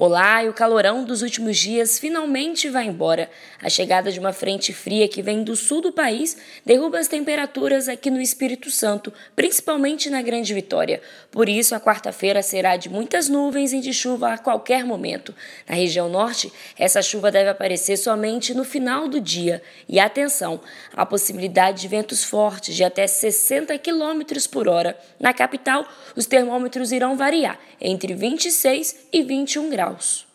Olá, e o calorão dos últimos dias finalmente vai embora. A chegada de uma frente fria que vem do sul do país derruba as temperaturas aqui no Espírito Santo, principalmente na Grande Vitória. Por isso, a quarta-feira será de muitas nuvens e de chuva a qualquer momento. Na região norte, essa chuva deve aparecer somente no final do dia. E atenção, há possibilidade de ventos fortes de até 60 km por hora. Na capital, os termômetros irão variar entre 26 e 21 graus. house.